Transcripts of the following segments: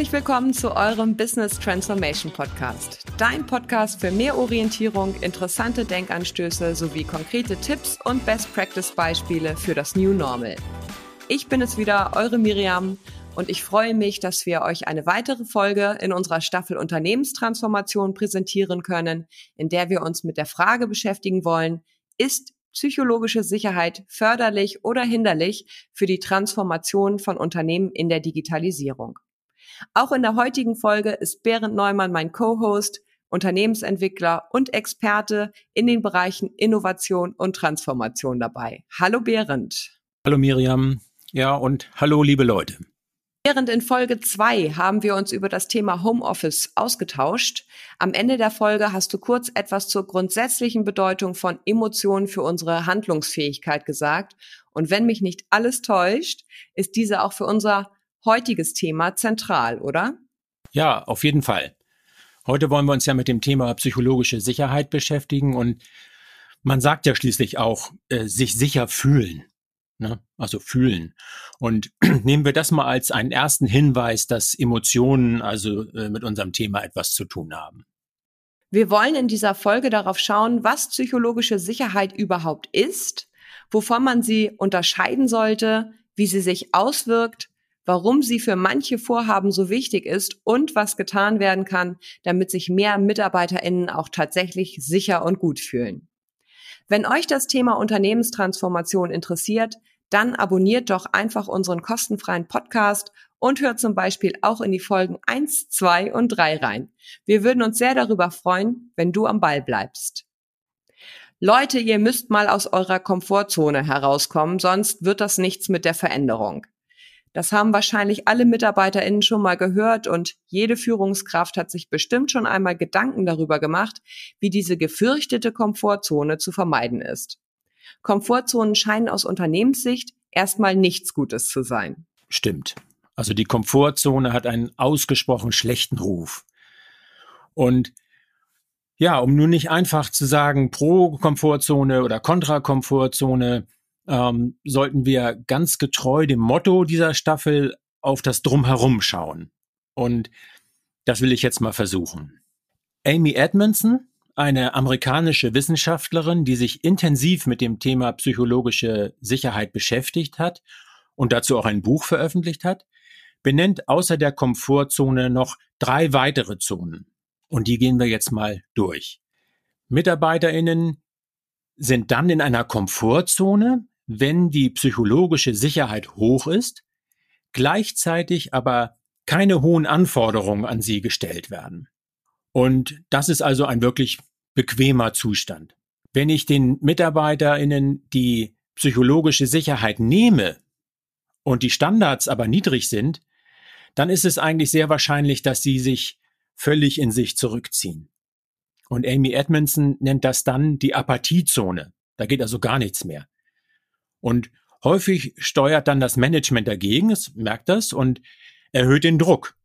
Herzlich willkommen zu eurem Business Transformation Podcast. Dein Podcast für mehr Orientierung, interessante Denkanstöße sowie konkrete Tipps und Best Practice Beispiele für das New Normal. Ich bin es wieder, eure Miriam, und ich freue mich, dass wir euch eine weitere Folge in unserer Staffel Unternehmenstransformation präsentieren können, in der wir uns mit der Frage beschäftigen wollen, ist psychologische Sicherheit förderlich oder hinderlich für die Transformation von Unternehmen in der Digitalisierung? Auch in der heutigen Folge ist Berend Neumann mein Co-Host, Unternehmensentwickler und Experte in den Bereichen Innovation und Transformation dabei. Hallo Berend. Hallo Miriam. Ja, und hallo liebe Leute. Während in Folge zwei haben wir uns über das Thema Homeoffice ausgetauscht. Am Ende der Folge hast du kurz etwas zur grundsätzlichen Bedeutung von Emotionen für unsere Handlungsfähigkeit gesagt. Und wenn mich nicht alles täuscht, ist diese auch für unser heutiges Thema zentral, oder? Ja, auf jeden Fall. Heute wollen wir uns ja mit dem Thema psychologische Sicherheit beschäftigen und man sagt ja schließlich auch, äh, sich sicher fühlen. Ne? Also fühlen. Und nehmen wir das mal als einen ersten Hinweis, dass Emotionen also äh, mit unserem Thema etwas zu tun haben. Wir wollen in dieser Folge darauf schauen, was psychologische Sicherheit überhaupt ist, wovon man sie unterscheiden sollte, wie sie sich auswirkt warum sie für manche Vorhaben so wichtig ist und was getan werden kann, damit sich mehr MitarbeiterInnen auch tatsächlich sicher und gut fühlen. Wenn euch das Thema Unternehmenstransformation interessiert, dann abonniert doch einfach unseren kostenfreien Podcast und hört zum Beispiel auch in die Folgen 1, 2 und 3 rein. Wir würden uns sehr darüber freuen, wenn du am Ball bleibst. Leute, ihr müsst mal aus eurer Komfortzone herauskommen, sonst wird das nichts mit der Veränderung. Das haben wahrscheinlich alle MitarbeiterInnen schon mal gehört und jede Führungskraft hat sich bestimmt schon einmal Gedanken darüber gemacht, wie diese gefürchtete Komfortzone zu vermeiden ist. Komfortzonen scheinen aus Unternehmenssicht erstmal nichts Gutes zu sein. Stimmt. Also die Komfortzone hat einen ausgesprochen schlechten Ruf. Und ja, um nun nicht einfach zu sagen pro Komfortzone oder kontra Komfortzone, ähm, sollten wir ganz getreu dem Motto dieser Staffel auf das Drumherum schauen. Und das will ich jetzt mal versuchen. Amy Edmondson, eine amerikanische Wissenschaftlerin, die sich intensiv mit dem Thema psychologische Sicherheit beschäftigt hat und dazu auch ein Buch veröffentlicht hat, benennt außer der Komfortzone noch drei weitere Zonen. Und die gehen wir jetzt mal durch. Mitarbeiterinnen sind dann in einer Komfortzone, wenn die psychologische Sicherheit hoch ist, gleichzeitig aber keine hohen Anforderungen an sie gestellt werden. Und das ist also ein wirklich bequemer Zustand. Wenn ich den MitarbeiterInnen die psychologische Sicherheit nehme und die Standards aber niedrig sind, dann ist es eigentlich sehr wahrscheinlich, dass sie sich völlig in sich zurückziehen. Und Amy Edmondson nennt das dann die Apathiezone. Da geht also gar nichts mehr. Und häufig steuert dann das Management dagegen, es merkt das und erhöht den Druck,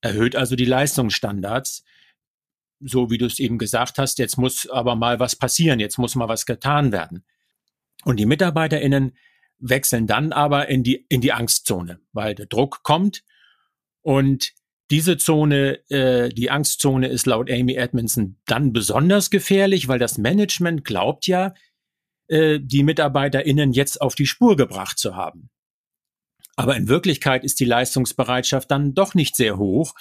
erhöht also die Leistungsstandards. So wie du es eben gesagt hast, jetzt muss aber mal was passieren, jetzt muss mal was getan werden. Und die MitarbeiterInnen wechseln dann aber in die, in die Angstzone, weil der Druck kommt und diese Zone, äh, die Angstzone ist laut Amy Edmondson dann besonders gefährlich, weil das Management glaubt ja, äh, die MitarbeiterInnen jetzt auf die Spur gebracht zu haben. Aber in Wirklichkeit ist die Leistungsbereitschaft dann doch nicht sehr hoch,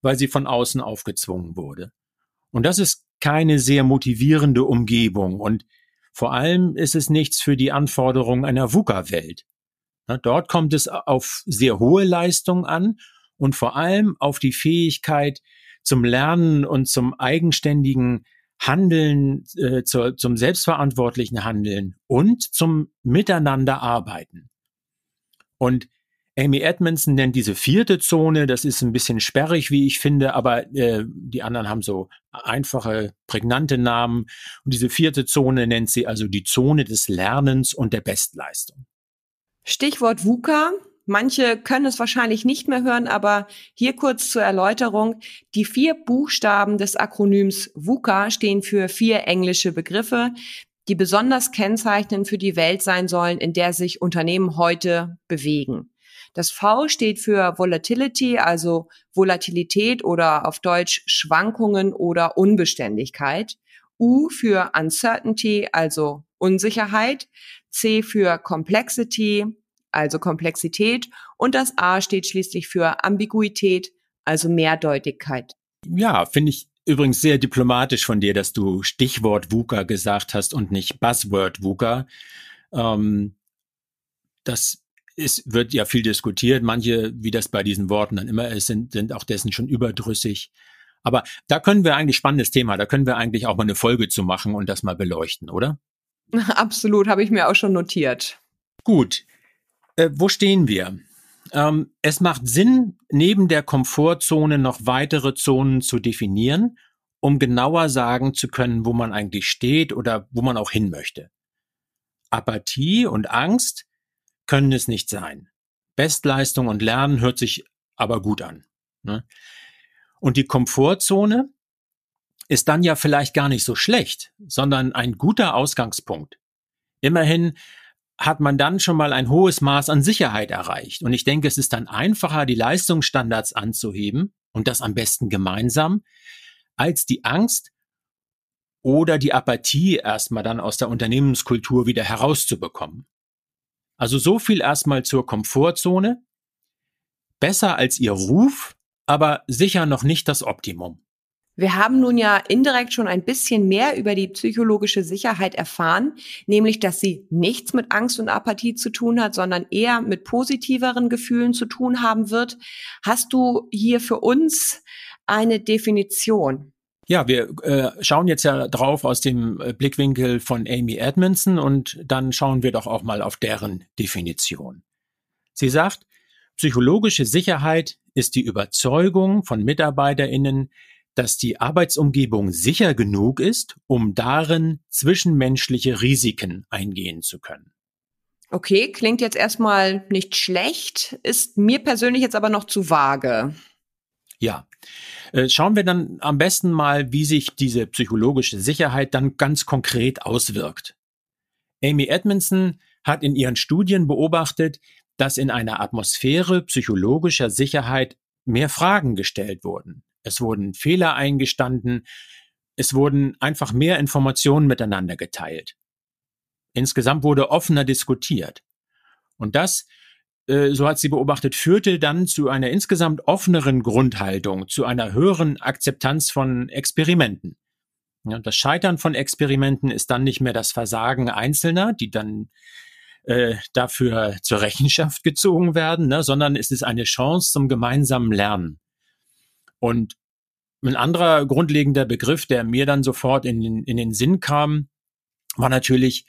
weil sie von außen aufgezwungen wurde. Und das ist keine sehr motivierende Umgebung und vor allem ist es nichts für die Anforderungen einer VUCA-Welt. Dort kommt es auf sehr hohe Leistung an und vor allem auf die Fähigkeit zum Lernen und zum eigenständigen Handeln, äh, zur, zum selbstverantwortlichen Handeln und zum Miteinander arbeiten. Und Amy Edmondson nennt diese vierte Zone, das ist ein bisschen sperrig, wie ich finde, aber äh, die anderen haben so einfache, prägnante Namen. Und diese vierte Zone nennt sie also die Zone des Lernens und der Bestleistung. Stichwort VUCA. Manche können es wahrscheinlich nicht mehr hören, aber hier kurz zur Erläuterung. Die vier Buchstaben des Akronyms VUCA stehen für vier englische Begriffe, die besonders kennzeichnend für die Welt sein sollen, in der sich Unternehmen heute bewegen. Das V steht für Volatility, also Volatilität oder auf Deutsch Schwankungen oder Unbeständigkeit. U für Uncertainty, also Unsicherheit. C für Complexity, also Komplexität. Und das A steht schließlich für Ambiguität, also Mehrdeutigkeit. Ja, finde ich übrigens sehr diplomatisch von dir, dass du Stichwort VUCA gesagt hast und nicht Buzzword VUCA. Ähm, das ist, wird ja viel diskutiert. Manche, wie das bei diesen Worten dann immer ist, sind, sind auch dessen schon überdrüssig. Aber da können wir eigentlich spannendes Thema, da können wir eigentlich auch mal eine Folge zu machen und das mal beleuchten, oder? Absolut, habe ich mir auch schon notiert. Gut. Äh, wo stehen wir? Ähm, es macht Sinn, neben der Komfortzone noch weitere Zonen zu definieren, um genauer sagen zu können, wo man eigentlich steht oder wo man auch hin möchte. Apathie und Angst können es nicht sein. Bestleistung und Lernen hört sich aber gut an. Ne? Und die Komfortzone ist dann ja vielleicht gar nicht so schlecht, sondern ein guter Ausgangspunkt. Immerhin hat man dann schon mal ein hohes Maß an Sicherheit erreicht. Und ich denke, es ist dann einfacher, die Leistungsstandards anzuheben und das am besten gemeinsam, als die Angst oder die Apathie erstmal dann aus der Unternehmenskultur wieder herauszubekommen. Also so viel erstmal zur Komfortzone. Besser als ihr Ruf, aber sicher noch nicht das Optimum. Wir haben nun ja indirekt schon ein bisschen mehr über die psychologische Sicherheit erfahren, nämlich dass sie nichts mit Angst und Apathie zu tun hat, sondern eher mit positiveren Gefühlen zu tun haben wird. Hast du hier für uns eine Definition? Ja, wir äh, schauen jetzt ja drauf aus dem äh, Blickwinkel von Amy Edmondson und dann schauen wir doch auch mal auf deren Definition. Sie sagt, psychologische Sicherheit ist die Überzeugung von Mitarbeiterinnen, dass die Arbeitsumgebung sicher genug ist, um darin zwischenmenschliche Risiken eingehen zu können. Okay, klingt jetzt erstmal nicht schlecht, ist mir persönlich jetzt aber noch zu vage. Ja. Äh, schauen wir dann am besten mal, wie sich diese psychologische Sicherheit dann ganz konkret auswirkt. Amy Edmondson hat in ihren Studien beobachtet, dass in einer Atmosphäre psychologischer Sicherheit mehr Fragen gestellt wurden. Es wurden Fehler eingestanden. Es wurden einfach mehr Informationen miteinander geteilt. Insgesamt wurde offener diskutiert. Und das, äh, so hat sie beobachtet, führte dann zu einer insgesamt offeneren Grundhaltung, zu einer höheren Akzeptanz von Experimenten. Ja, das Scheitern von Experimenten ist dann nicht mehr das Versagen Einzelner, die dann äh, dafür zur Rechenschaft gezogen werden, ne, sondern es ist eine Chance zum gemeinsamen Lernen. Und ein anderer grundlegender Begriff, der mir dann sofort in, den, in den Sinn kam, war natürlich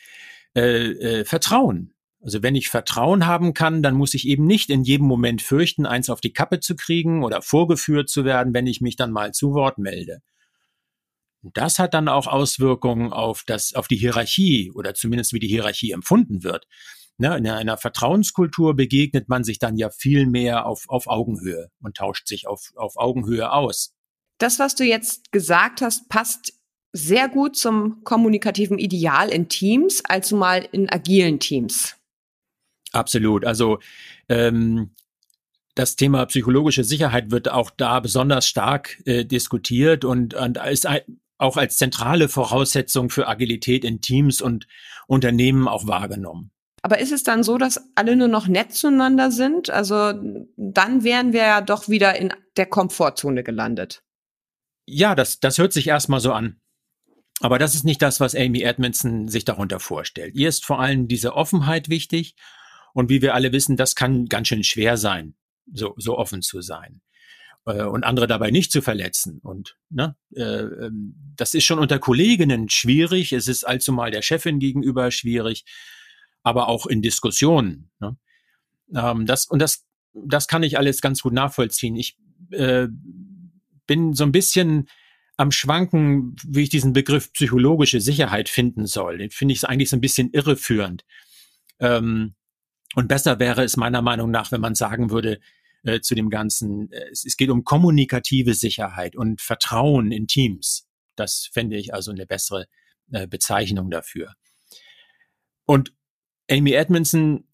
äh, äh, Vertrauen. Also wenn ich Vertrauen haben kann, dann muss ich eben nicht in jedem Moment fürchten, eins auf die Kappe zu kriegen oder vorgeführt zu werden, wenn ich mich dann mal zu Wort melde. Und das hat dann auch Auswirkungen auf das, auf die Hierarchie oder zumindest wie die Hierarchie empfunden wird. Ne, in einer Vertrauenskultur begegnet man sich dann ja viel mehr auf, auf Augenhöhe und tauscht sich auf, auf Augenhöhe aus. Das, was du jetzt gesagt hast, passt sehr gut zum kommunikativen Ideal in Teams, also mal in agilen Teams. Absolut. Also ähm, das Thema psychologische Sicherheit wird auch da besonders stark äh, diskutiert und, und ist auch als zentrale Voraussetzung für Agilität in Teams und Unternehmen auch wahrgenommen. Aber ist es dann so, dass alle nur noch nett zueinander sind? Also dann wären wir ja doch wieder in der Komfortzone gelandet. Ja, das, das hört sich erstmal so an. Aber das ist nicht das, was Amy Edmondson sich darunter vorstellt. Ihr ist vor allem diese Offenheit wichtig. Und wie wir alle wissen, das kann ganz schön schwer sein, so, so offen zu sein äh, und andere dabei nicht zu verletzen. Und ne, äh, ähm, das ist schon unter Kolleginnen schwierig. Es ist allzu mal der Chefin gegenüber schwierig aber auch in Diskussionen. Ne? Ähm, das, und das, das kann ich alles ganz gut nachvollziehen. Ich äh, bin so ein bisschen am Schwanken, wie ich diesen Begriff psychologische Sicherheit finden soll. Den finde ich eigentlich so ein bisschen irreführend. Ähm, und besser wäre es meiner Meinung nach, wenn man sagen würde, äh, zu dem Ganzen, äh, es, es, geht um kommunikative Sicherheit und Vertrauen in Teams. Das fände ich also eine bessere äh, Bezeichnung dafür. Und Amy Edmondson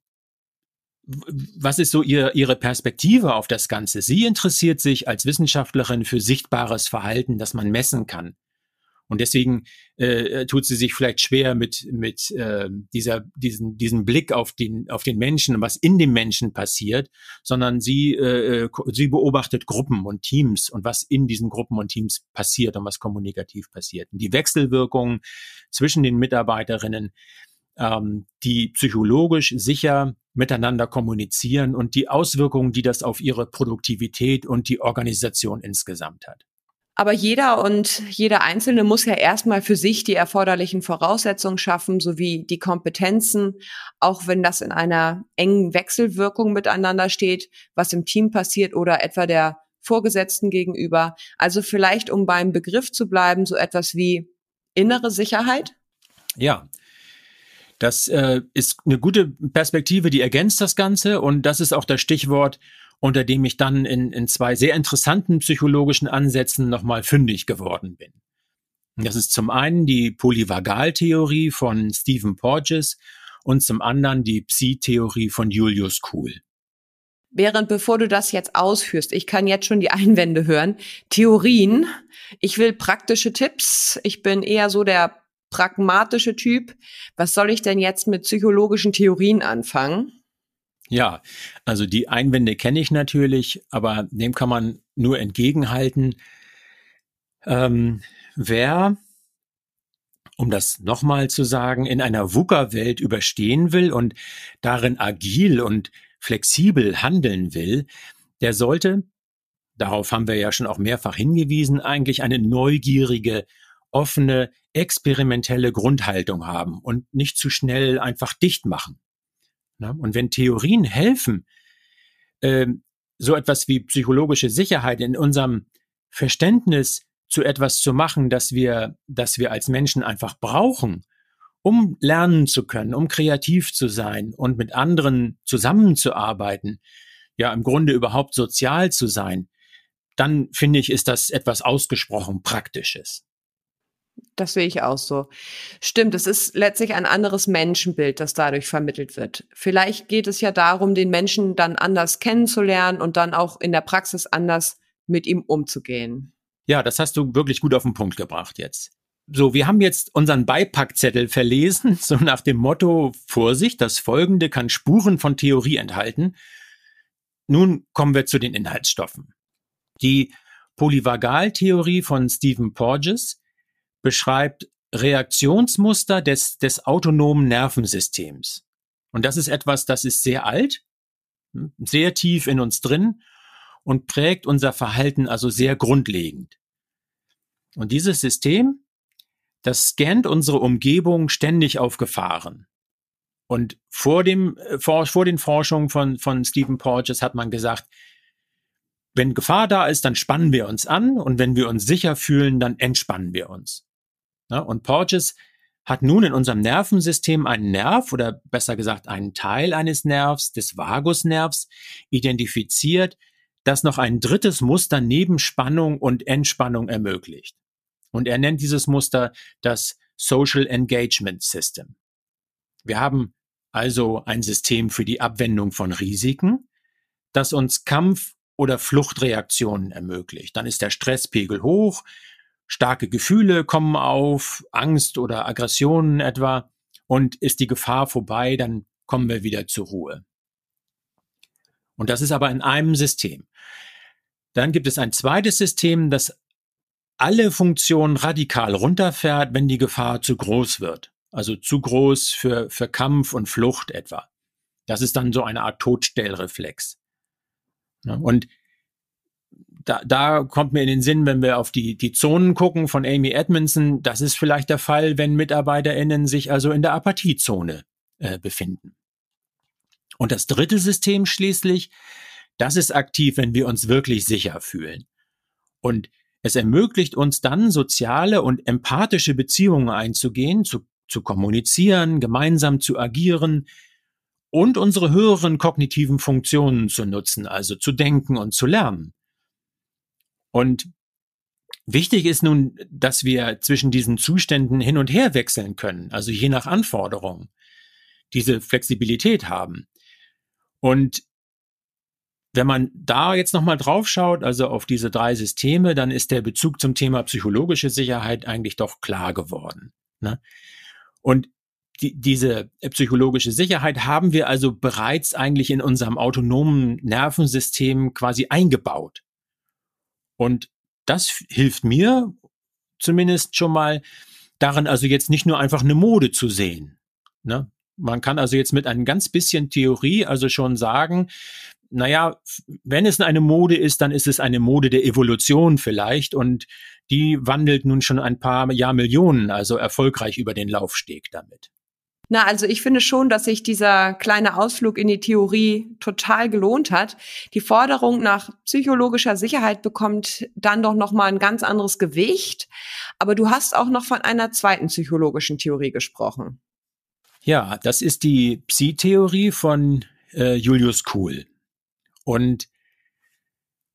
was ist so ihr, Ihre Perspektive auf das Ganze? Sie interessiert sich als Wissenschaftlerin für sichtbares Verhalten, das man messen kann. Und deswegen äh, tut sie sich vielleicht schwer mit, mit äh, dieser, diesen, diesen Blick auf den, auf den Menschen und was in dem Menschen passiert, sondern sie, äh, sie beobachtet Gruppen und Teams und was in diesen Gruppen und Teams passiert und was kommunikativ passiert. Und die Wechselwirkungen zwischen den Mitarbeiterinnen, ähm, die psychologisch sicher miteinander kommunizieren und die Auswirkungen, die das auf ihre Produktivität und die Organisation insgesamt hat. Aber jeder und jeder Einzelne muss ja erstmal für sich die erforderlichen Voraussetzungen schaffen, sowie die Kompetenzen, auch wenn das in einer engen Wechselwirkung miteinander steht, was im Team passiert oder etwa der Vorgesetzten gegenüber. Also vielleicht, um beim Begriff zu bleiben, so etwas wie innere Sicherheit? Ja, das äh, ist eine gute Perspektive, die ergänzt das Ganze und das ist auch das Stichwort unter dem ich dann in, in zwei sehr interessanten psychologischen Ansätzen nochmal fündig geworden bin. Das ist zum einen die Polyvagaltheorie von Stephen Porges und zum anderen die Psi-Theorie von Julius Kuhl. Während bevor du das jetzt ausführst, ich kann jetzt schon die Einwände hören. Theorien. Ich will praktische Tipps. Ich bin eher so der pragmatische Typ. Was soll ich denn jetzt mit psychologischen Theorien anfangen? Ja, also die Einwände kenne ich natürlich, aber dem kann man nur entgegenhalten. Ähm, wer, um das nochmal zu sagen, in einer VUCA-Welt überstehen will und darin agil und flexibel handeln will, der sollte, darauf haben wir ja schon auch mehrfach hingewiesen, eigentlich eine neugierige, offene, experimentelle Grundhaltung haben und nicht zu schnell einfach dicht machen. Und wenn Theorien helfen, äh, so etwas wie psychologische Sicherheit in unserem Verständnis zu etwas zu machen, das wir, das wir als Menschen einfach brauchen, um lernen zu können, um kreativ zu sein und mit anderen zusammenzuarbeiten, ja im Grunde überhaupt sozial zu sein, dann finde ich, ist das etwas ausgesprochen Praktisches. Das sehe ich auch so. Stimmt, es ist letztlich ein anderes Menschenbild, das dadurch vermittelt wird. Vielleicht geht es ja darum, den Menschen dann anders kennenzulernen und dann auch in der Praxis anders mit ihm umzugehen. Ja, das hast du wirklich gut auf den Punkt gebracht jetzt. So, wir haben jetzt unseren Beipackzettel verlesen, so nach dem Motto, Vorsicht, das Folgende kann Spuren von Theorie enthalten. Nun kommen wir zu den Inhaltsstoffen. Die Polyvagaltheorie von Stephen Porges beschreibt Reaktionsmuster des, des autonomen Nervensystems. Und das ist etwas, das ist sehr alt, hm, sehr tief in uns drin und prägt unser Verhalten also sehr grundlegend. Und dieses System, das scannt unsere Umgebung ständig auf Gefahren. Und vor dem, äh, vor, vor den Forschungen von, von Stephen Porges hat man gesagt, wenn Gefahr da ist, dann spannen wir uns an und wenn wir uns sicher fühlen, dann entspannen wir uns. Ne? Und Porges hat nun in unserem Nervensystem einen Nerv oder besser gesagt einen Teil eines Nervs, des Vagusnervs, identifiziert, das noch ein drittes Muster neben Spannung und Entspannung ermöglicht. Und er nennt dieses Muster das Social Engagement System. Wir haben also ein System für die Abwendung von Risiken, das uns Kampf- oder Fluchtreaktionen ermöglicht. Dann ist der Stresspegel hoch, starke Gefühle kommen auf, Angst oder Aggressionen etwa, und ist die Gefahr vorbei, dann kommen wir wieder zur Ruhe. Und das ist aber in einem System. Dann gibt es ein zweites System, das alle Funktionen radikal runterfährt, wenn die Gefahr zu groß wird. Also zu groß für, für Kampf und Flucht etwa. Das ist dann so eine Art Todstellreflex. Und da, da kommt mir in den Sinn, wenn wir auf die, die Zonen gucken von Amy Edmondson, das ist vielleicht der Fall, wenn MitarbeiterInnen sich also in der Apathiezone äh, befinden. Und das dritte System schließlich, das ist aktiv, wenn wir uns wirklich sicher fühlen. Und es ermöglicht uns dann, soziale und empathische Beziehungen einzugehen, zu, zu kommunizieren, gemeinsam zu agieren und unsere höheren kognitiven Funktionen zu nutzen, also zu denken und zu lernen. Und wichtig ist nun, dass wir zwischen diesen Zuständen hin und her wechseln können, also je nach Anforderungen, diese Flexibilität haben. Und wenn man da jetzt nochmal drauf schaut, also auf diese drei Systeme, dann ist der Bezug zum Thema psychologische Sicherheit eigentlich doch klar geworden. Ne? Und die, diese psychologische Sicherheit haben wir also bereits eigentlich in unserem autonomen Nervensystem quasi eingebaut. Und das hilft mir zumindest schon mal darin, also jetzt nicht nur einfach eine Mode zu sehen. Ne? Man kann also jetzt mit einem ganz bisschen Theorie also schon sagen, naja, wenn es eine Mode ist, dann ist es eine Mode der Evolution vielleicht und die wandelt nun schon ein paar Jahrmillionen, also erfolgreich über den Laufsteg damit. Na, also ich finde schon, dass sich dieser kleine Ausflug in die Theorie total gelohnt hat. Die Forderung nach psychologischer Sicherheit bekommt dann doch noch mal ein ganz anderes Gewicht, aber du hast auch noch von einer zweiten psychologischen Theorie gesprochen. Ja, das ist die Psi-Theorie von äh, Julius Kuhl. Und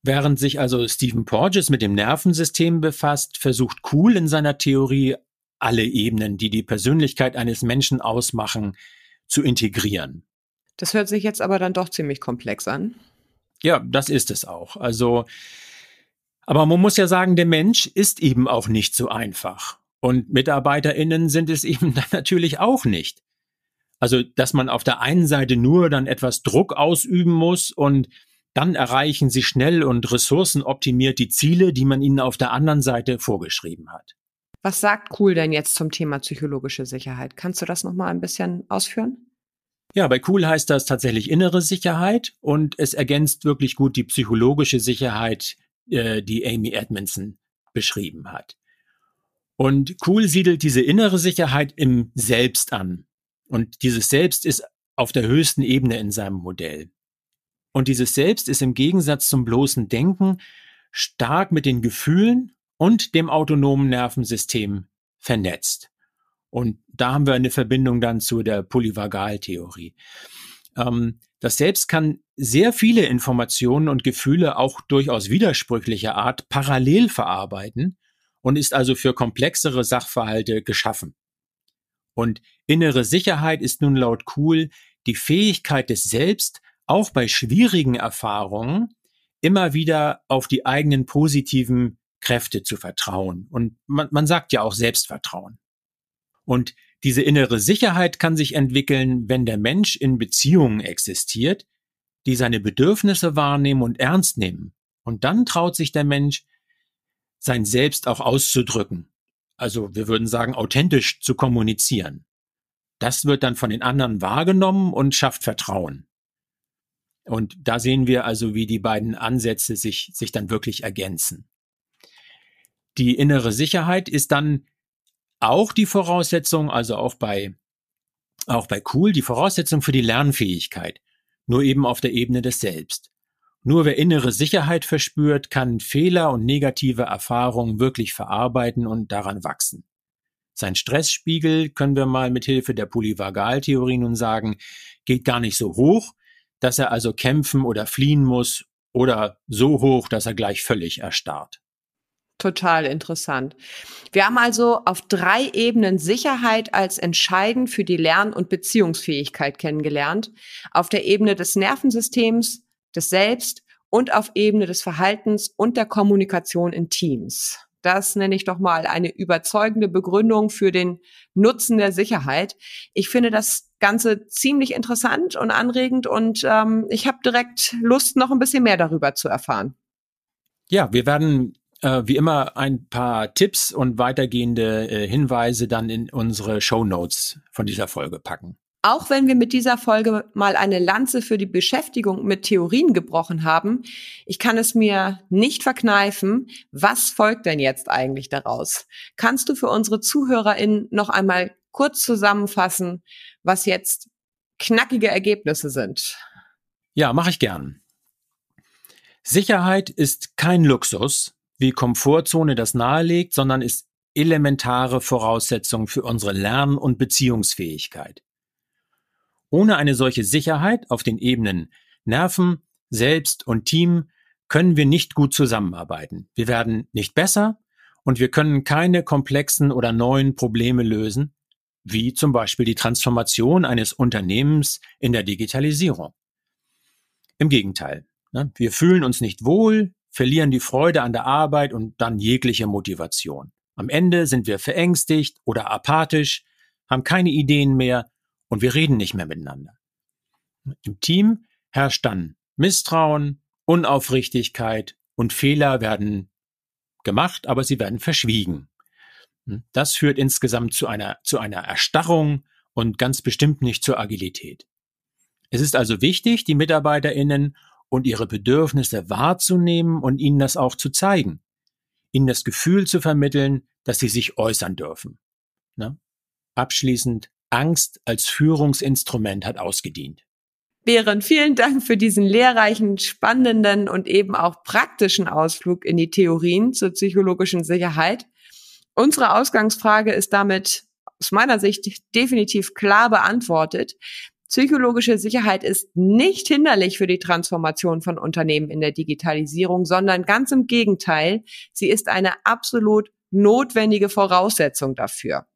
während sich also Stephen Porges mit dem Nervensystem befasst, versucht Kuhl in seiner Theorie alle Ebenen, die die Persönlichkeit eines Menschen ausmachen, zu integrieren. Das hört sich jetzt aber dann doch ziemlich komplex an. Ja, das ist es auch. Also, aber man muss ja sagen, der Mensch ist eben auch nicht so einfach. Und MitarbeiterInnen sind es eben dann natürlich auch nicht. Also, dass man auf der einen Seite nur dann etwas Druck ausüben muss und dann erreichen sie schnell und ressourcenoptimiert die Ziele, die man ihnen auf der anderen Seite vorgeschrieben hat. Was sagt Cool denn jetzt zum Thema psychologische Sicherheit? Kannst du das noch mal ein bisschen ausführen? Ja, bei Cool heißt das tatsächlich innere Sicherheit und es ergänzt wirklich gut die psychologische Sicherheit, äh, die Amy Edmondson beschrieben hat. Und Cool siedelt diese innere Sicherheit im Selbst an. Und dieses Selbst ist auf der höchsten Ebene in seinem Modell. Und dieses Selbst ist im Gegensatz zum bloßen Denken stark mit den Gefühlen und dem autonomen Nervensystem vernetzt. Und da haben wir eine Verbindung dann zu der Polyvagaltheorie. Ähm, das Selbst kann sehr viele Informationen und Gefühle auch durchaus widersprüchlicher Art parallel verarbeiten und ist also für komplexere Sachverhalte geschaffen. Und innere Sicherheit ist nun laut Kuhl die Fähigkeit des Selbst, auch bei schwierigen Erfahrungen immer wieder auf die eigenen positiven Kräfte zu vertrauen. Und man, man sagt ja auch Selbstvertrauen. Und diese innere Sicherheit kann sich entwickeln, wenn der Mensch in Beziehungen existiert, die seine Bedürfnisse wahrnehmen und ernst nehmen. Und dann traut sich der Mensch, sein Selbst auch auszudrücken. Also wir würden sagen, authentisch zu kommunizieren. Das wird dann von den anderen wahrgenommen und schafft Vertrauen. Und da sehen wir also, wie die beiden Ansätze sich, sich dann wirklich ergänzen. Die innere Sicherheit ist dann auch die Voraussetzung, also auch bei, auch bei Cool, die Voraussetzung für die Lernfähigkeit. Nur eben auf der Ebene des Selbst. Nur wer innere Sicherheit verspürt, kann Fehler und negative Erfahrungen wirklich verarbeiten und daran wachsen. Sein Stressspiegel, können wir mal mit Hilfe der Polyvagaltheorie nun sagen, geht gar nicht so hoch, dass er also kämpfen oder fliehen muss oder so hoch, dass er gleich völlig erstarrt. Total interessant. Wir haben also auf drei Ebenen Sicherheit als entscheidend für die Lern- und Beziehungsfähigkeit kennengelernt. Auf der Ebene des Nervensystems, des Selbst und auf Ebene des Verhaltens und der Kommunikation in Teams. Das nenne ich doch mal eine überzeugende Begründung für den Nutzen der Sicherheit. Ich finde das Ganze ziemlich interessant und anregend und ähm, ich habe direkt Lust, noch ein bisschen mehr darüber zu erfahren. Ja, wir werden äh, wie immer ein paar Tipps und weitergehende äh, Hinweise dann in unsere Show Notes von dieser Folge packen. Auch wenn wir mit dieser Folge mal eine Lanze für die Beschäftigung mit Theorien gebrochen haben, ich kann es mir nicht verkneifen. Was folgt denn jetzt eigentlich daraus? Kannst du für unsere ZuhörerInnen noch einmal kurz zusammenfassen, was jetzt knackige Ergebnisse sind? Ja, mache ich gern. Sicherheit ist kein Luxus, wie Komfortzone das nahelegt, sondern ist elementare Voraussetzung für unsere Lern- und Beziehungsfähigkeit. Ohne eine solche Sicherheit auf den Ebenen Nerven, Selbst und Team können wir nicht gut zusammenarbeiten. Wir werden nicht besser und wir können keine komplexen oder neuen Probleme lösen, wie zum Beispiel die Transformation eines Unternehmens in der Digitalisierung. Im Gegenteil. Ne? Wir fühlen uns nicht wohl, verlieren die Freude an der Arbeit und dann jegliche Motivation. Am Ende sind wir verängstigt oder apathisch, haben keine Ideen mehr und wir reden nicht mehr miteinander. Im Team herrscht dann Misstrauen, Unaufrichtigkeit und Fehler werden gemacht, aber sie werden verschwiegen. Das führt insgesamt zu einer, zu einer Erstarrung und ganz bestimmt nicht zur Agilität. Es ist also wichtig, die MitarbeiterInnen und ihre Bedürfnisse wahrzunehmen und ihnen das auch zu zeigen. Ihnen das Gefühl zu vermitteln, dass sie sich äußern dürfen. Ne? Abschließend, Angst als Führungsinstrument hat ausgedient. Behren, vielen Dank für diesen lehrreichen, spannenden und eben auch praktischen Ausflug in die Theorien zur psychologischen Sicherheit. Unsere Ausgangsfrage ist damit aus meiner Sicht definitiv klar beantwortet. Psychologische Sicherheit ist nicht hinderlich für die Transformation von Unternehmen in der Digitalisierung, sondern ganz im Gegenteil, sie ist eine absolut notwendige Voraussetzung dafür.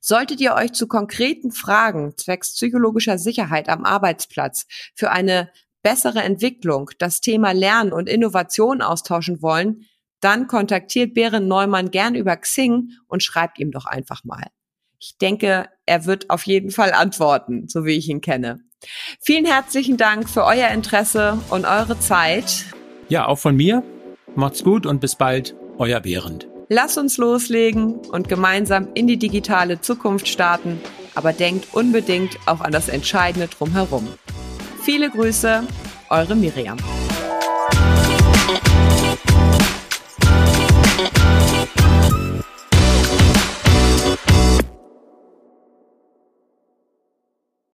Solltet ihr euch zu konkreten Fragen zwecks psychologischer Sicherheit am Arbeitsplatz für eine bessere Entwicklung, das Thema Lernen und Innovation austauschen wollen, dann kontaktiert Beren Neumann gern über Xing und schreibt ihm doch einfach mal. Ich denke, er wird auf jeden Fall antworten, so wie ich ihn kenne. Vielen herzlichen Dank für euer Interesse und eure Zeit. Ja, auch von mir. Macht's gut und bis bald, euer Behrend. Lass uns loslegen und gemeinsam in die digitale Zukunft starten, aber denkt unbedingt auch an das Entscheidende drumherum. Viele Grüße, eure Miriam.